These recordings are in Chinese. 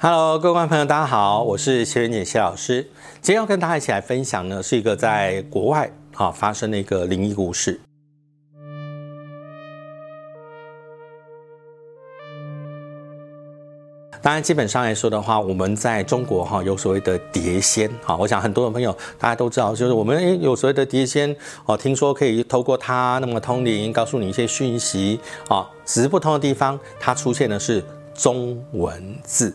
Hello，各位观众朋友，大家好，我是谢元简谢老师。今天要跟大家一起来分享呢，是一个在国外啊发生的一个灵异故事。当然，基本上来说的话，我们在中国哈有所谓的碟仙哈，我想很多的朋友大家都知道，就是我们诶有所谓的碟仙哦，听说可以透过它那么通灵，告诉你一些讯息啊，只是不同的地方，它出现的是中文字。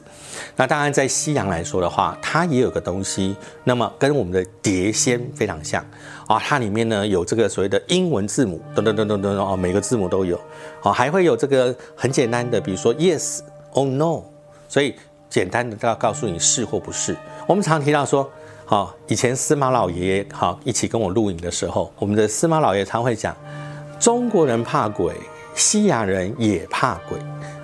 那当然，在西洋来说的话，它也有个东西，那么跟我们的碟仙非常像啊，它里面呢有这个所谓的英文字母，噔噔噔噔噔哦，每个字母都有哦，还会有这个很简单的，比如说 yes or no。所以简单的都要告诉你是或不是。我们常提到说，好，以前司马老爷爷好一起跟我录影的时候，我们的司马老爷常会讲，中国人怕鬼，西洋人也怕鬼。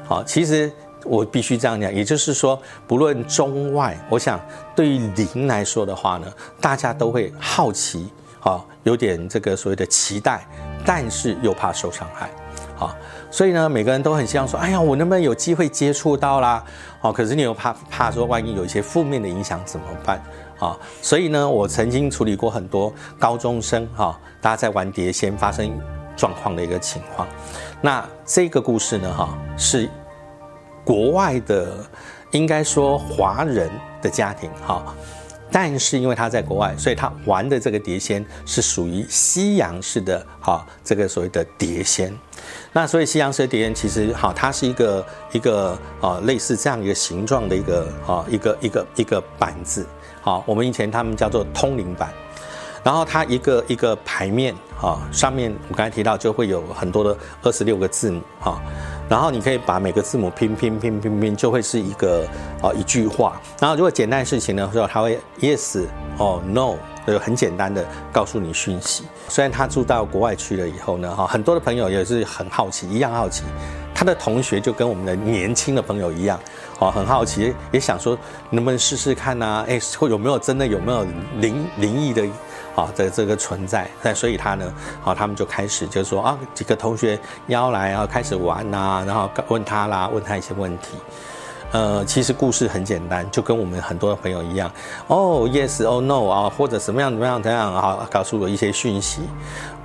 好，其实我必须这样讲，也就是说，不论中外，我想对于灵来说的话呢，大家都会好奇，啊，有点这个所谓的期待，但是又怕受伤害。啊，所以呢，每个人都很希望说，哎呀，我能不能有机会接触到啦？哦，可是你又怕怕说，万一有一些负面的影响怎么办？啊，所以呢，我曾经处理过很多高中生哈，大家在玩碟仙发生状况的一个情况。那这个故事呢，哈，是国外的，应该说华人的家庭哈。但是因为他在国外，所以他玩的这个碟仙是属于西洋式的哈，这个所谓的碟仙。那所以西洋式的碟仙其实好，它是一个一个啊类似这样一个形状的一个啊一个一个一个板子。好，我们以前他们叫做通灵板。然后它一个一个牌面啊，上面我刚才提到就会有很多的二十六个字母啊。然后你可以把每个字母拼拼拼拼拼，就会是一个啊一句话。然后如果简单的事情呢，时候他会 yes 哦 no，就很简单的告诉你讯息。虽然他住到国外去了以后呢，哈，很多的朋友也是很好奇，一样好奇。他的同学就跟我们的年轻的朋友一样，哦，很好奇，也想说能不能试试看呢？哎，会有没有真的有没有灵灵异的？啊的这个存在，那所以他呢，好，他们就开始就说啊，几个同学邀来啊，开始玩呐，然后问他啦，问他一些问题。呃，其实故事很简单，就跟我们很多朋友一样，哦，yes，哦，no 啊，或者什么样怎么样怎样啊，告诉我一些讯息，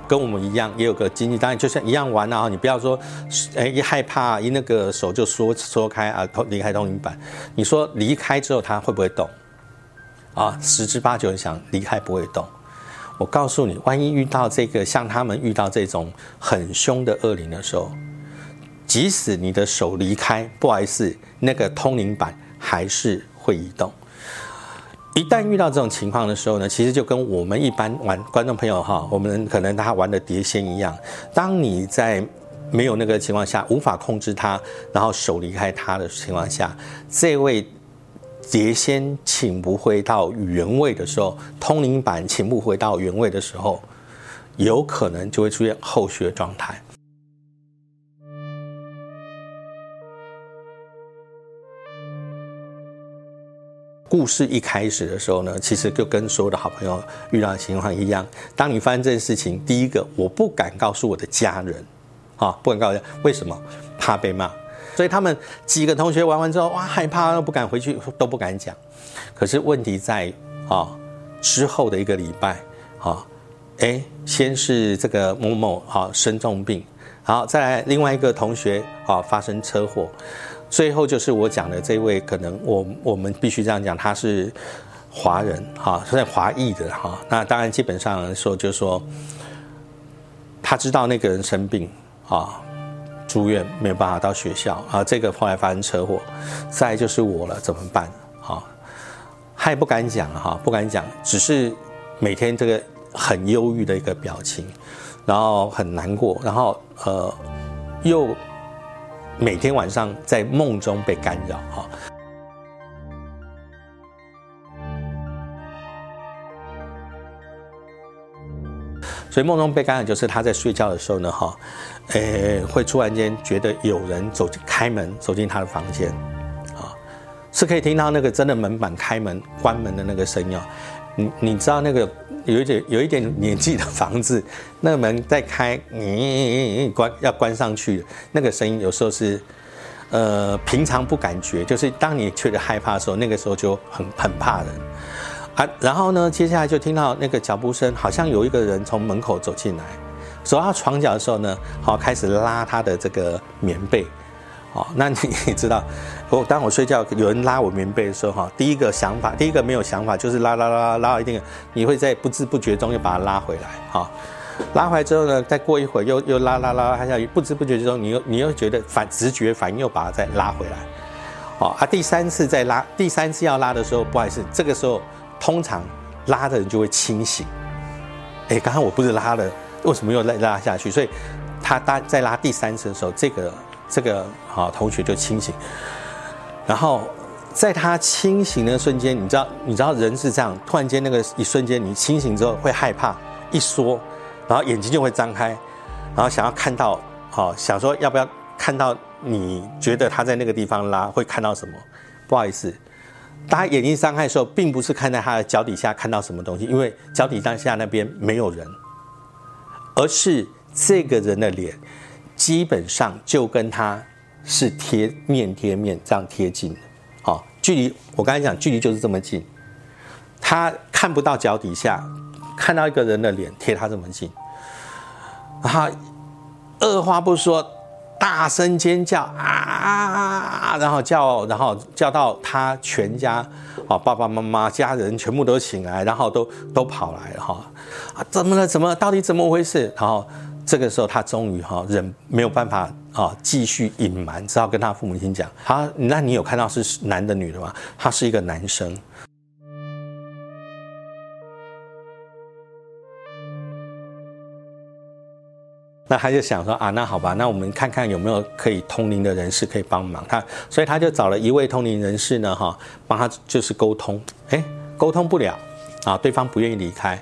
跟我们一样，也有个经历，当然就像一样玩啊，你不要说，哎，一害怕一那个手就缩缩开啊，离开通灵板，你说离开之后他会不会动？啊，十之八九想离开不会动。我告诉你，万一遇到这个像他们遇到这种很凶的恶灵的时候，即使你的手离开，不好意思，那个通灵板还是会移动。一旦遇到这种情况的时候呢，其实就跟我们一般玩观众朋友哈，我们可能他玩的碟仙一样，当你在没有那个情况下，无法控制它，然后手离开它的情况下，这位。碟仙请不回到原位的时候，通灵板请不回到原位的时候，有可能就会出现后续的状态。故事一开始的时候呢，其实就跟所有的好朋友遇到的情况一样。当你发生这件事情，第一个我不敢告诉我的家人，啊，不敢告诉为什么？怕被骂。所以他们几个同学玩完之后，哇，害怕都不敢回去，都不敢讲。可是问题在啊，之后的一个礼拜，啊，哎，先是这个某某啊生重病，好，再来另外一个同学啊发生车祸，最后就是我讲的这位，可能我我们必须这样讲，他是华人哈，是华裔的哈。那当然基本上说，就是说他知道那个人生病啊。住院没有办法到学校啊，这个后来发生车祸，再就是我了，怎么办？啊，还不敢讲哈，不敢讲，只是每天这个很忧郁的一个表情，然后很难过，然后呃，又每天晚上在梦中被干扰哈。所以梦中被干扰就是他在睡觉的时候呢，哈，诶，会突然间觉得有人走进开门走进他的房间，啊，是可以听到那个真的门板开门关门的那个声音。你你知道那个有一点有一点年纪的房子，那个门在开，你关要关上去，那个声音有时候是呃，平常不感觉，就是当你觉得害怕的时候，那个时候就很很怕人啊。然后呢，接下来就听到那个脚步声，好像有一个人从门口走进来，走到床角的时候呢，好开始拉他的这个棉被。哦，那你知道，我当我睡觉有人拉我棉被的时候，哈，第一个想法，第一个没有想法就是拉拉拉拉到一定，你会在不知不觉中又把它拉回来，哈，拉回来之后呢，再过一会儿又又拉拉拉拉下去，不知不觉之中你又你又觉得反直觉反应又把它再拉回来，哦，啊，第三次再拉，第三次要拉的时候，不好意思，这个时候通常拉的人就会清醒，哎，刚刚我不是拉了，为什么又再拉下去？所以他拉在拉第三次的时候，这个。这个好同学就清醒，然后在他清醒的瞬间，你知道，你知道人是这样，突然间那个一瞬间，你清醒之后会害怕，一缩，然后眼睛就会张开，然后想要看到，好想说要不要看到？你觉得他在那个地方拉会看到什么？不好意思，他眼睛伤害的时候，并不是看在他的脚底下看到什么东西，因为脚底当下那边没有人，而是这个人的脸。基本上就跟他是贴面贴面这样贴近的，好，距离我刚才讲距离就是这么近，他看不到脚底下，看到一个人的脸贴他这么近，然后二话不说，大声尖叫啊，然后叫，然后叫到他全家，啊爸爸妈妈家人全部都醒来，然后都都跑来了哈，啊怎么了？怎么到底怎么回事？然后。这个时候，他终于哈忍没有办法啊，继续隐瞒，只好跟他父母亲讲：“他，那你有看到是男的女的吗？他是一个男生。”那他就想说：“啊，那好吧，那我们看看有没有可以通灵的人士可以帮忙他。”所以他就找了一位通灵人士呢，哈，帮他就是沟通。哎，沟通不了啊，对方不愿意离开。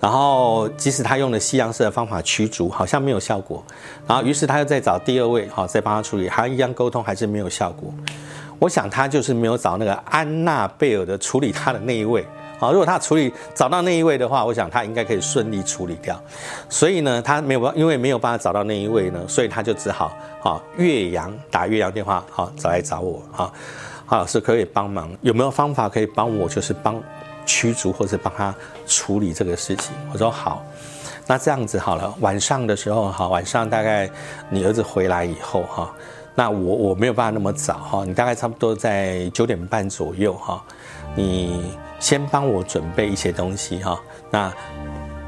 然后，即使他用了西洋式的方法驱逐，好像没有效果。然后，于是他又再找第二位，好，再帮他处理，还一样沟通，还是没有效果。我想他就是没有找那个安娜贝尔的处理他的那一位。啊，如果他处理找到那一位的话，我想他应该可以顺利处理掉。所以呢，他没有办，因为没有办法找到那一位呢，所以他就只好啊，岳阳打岳阳电话，好，找来找我，啊，好是可以帮忙，有没有方法可以帮我，就是帮。驱逐或者帮他处理这个事情，我说好，那这样子好了。晚上的时候哈，晚上大概你儿子回来以后哈，那我我没有办法那么早哈，你大概差不多在九点半左右哈，你先帮我准备一些东西哈，那。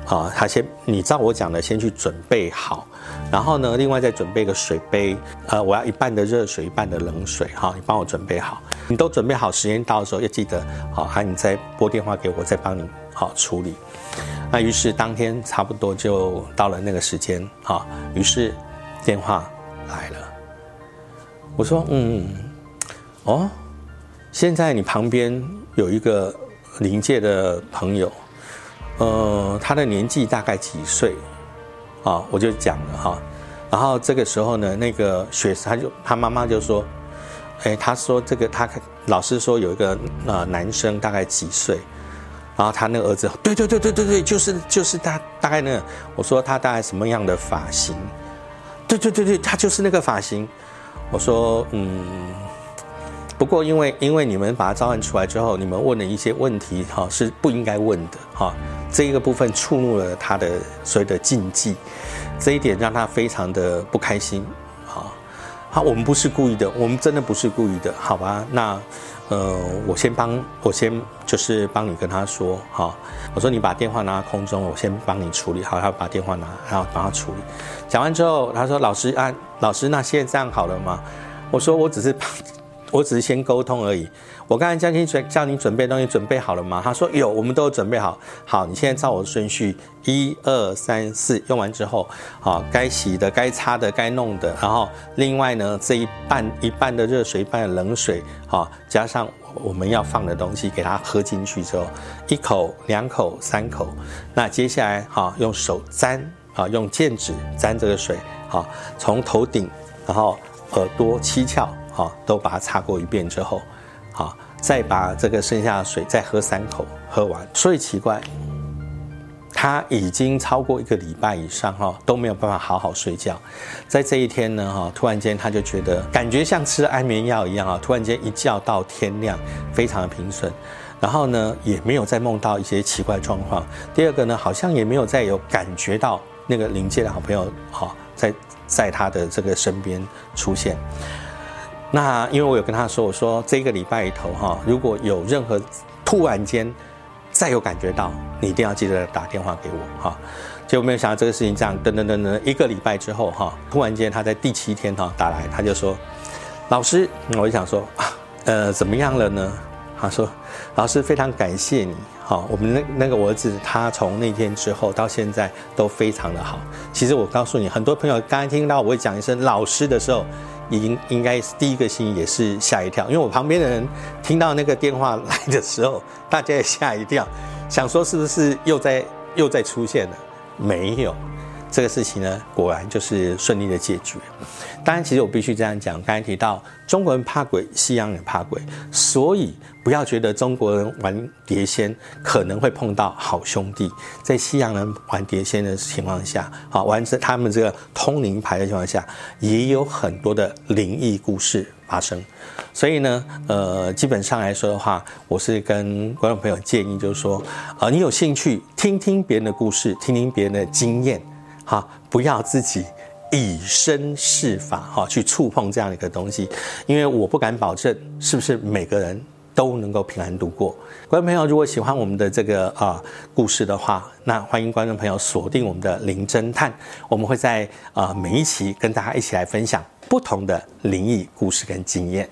好，他先，你照我讲的，先去准备好，然后呢，另外再准备个水杯，呃，我要一半的热水，一半的冷水，哈，你帮我准备好，你都准备好，时间到的时候要记得，好，喊你再拨电话给我，再帮你好处理。那于是当天差不多就到了那个时间，哈，于是电话来了，我说，嗯，哦，现在你旁边有一个临界的朋友。呃，他的年纪大概几岁？啊，我就讲了哈。然后这个时候呢，那个学生他就他妈妈就说：“哎，他说这个他老师说有一个呃男生大概几岁？然后他那个儿子，对对对对对对，就是就是他大概那个，我说他大概什么样的发型？对对对对，他就是那个发型。我说嗯。”不过，因为因为你们把他召唤出来之后，你们问了一些问题，哈，是不应该问的，哈，这一个部分触怒了他的所谓的禁忌，这一点让他非常的不开心，好，好，我们不是故意的，我们真的不是故意的，好吧？那，呃，我先帮，我先就是帮你跟他说，哈，我说你把电话拿到空中，我先帮你处理好，他把电话拿，然后帮他处理。讲完之后，他说：“老师啊，老师，那现在这样好了吗？”我说：“我只是。”我只是先沟通而已。我刚才叫你准叫你准备东西，准备好了吗？他说有，我们都准备好。好，你现在照我的顺序，一二三四，用完之后，好，该洗的、该擦的、该弄的，然后另外呢，这一半一半的热水，一半的冷水，好，加上我们要放的东西，给它喝进去之后，一口、两口、三口，那接下来好，用手沾，啊，用剑指沾这个水，好，从头顶，然后耳朵、七窍。好，都把它擦过一遍之后，好，再把这个剩下的水再喝三口，喝完。所以奇怪，他已经超过一个礼拜以上哈都没有办法好好睡觉，在这一天呢哈，突然间他就觉得感觉像吃了安眠药一样啊，突然间一觉到天亮，非常的平顺，然后呢也没有再梦到一些奇怪状况。第二个呢，好像也没有再有感觉到那个临界的好朋友哈在在他的这个身边出现。那因为我有跟他说，我说这个礼拜里头哈，如果有任何突然间。再有感觉到，你一定要记得打电话给我哈。结果没有想到这个事情这样，噔噔噔噔，一个礼拜之后哈，突然间他在第七天哈打来，他就说：“老师，我就想说啊，呃，怎么样了呢？”他说：“老师，非常感谢你，好，我们那那个我儿子他从那天之后到现在都非常的好。其实我告诉你，很多朋友刚刚听到我讲一声老师的时候。”已经应该是第一个心也是吓一跳，因为我旁边的人听到那个电话来的时候，大家也吓一跳，想说是不是又在又在出现了？没有。这个事情呢，果然就是顺利的解决。当然，其实我必须这样讲，刚才提到中国人怕鬼，西洋人怕鬼，所以不要觉得中国人玩碟仙可能会碰到好兄弟，在西洋人玩碟仙的情况下，好玩这他们这个通灵牌的情况下，也有很多的灵异故事发生。所以呢，呃，基本上来说的话，我是跟观众朋友建议，就是说，呃，你有兴趣听听别人的故事，听听别人的经验。好，不要自己以身试法，哈，去触碰这样的一个东西，因为我不敢保证是不是每个人都能够平安度过。观众朋友，如果喜欢我们的这个啊故事的话，那欢迎观众朋友锁定我们的灵侦探，我们会在啊每一期跟大家一起来分享不同的灵异故事跟经验。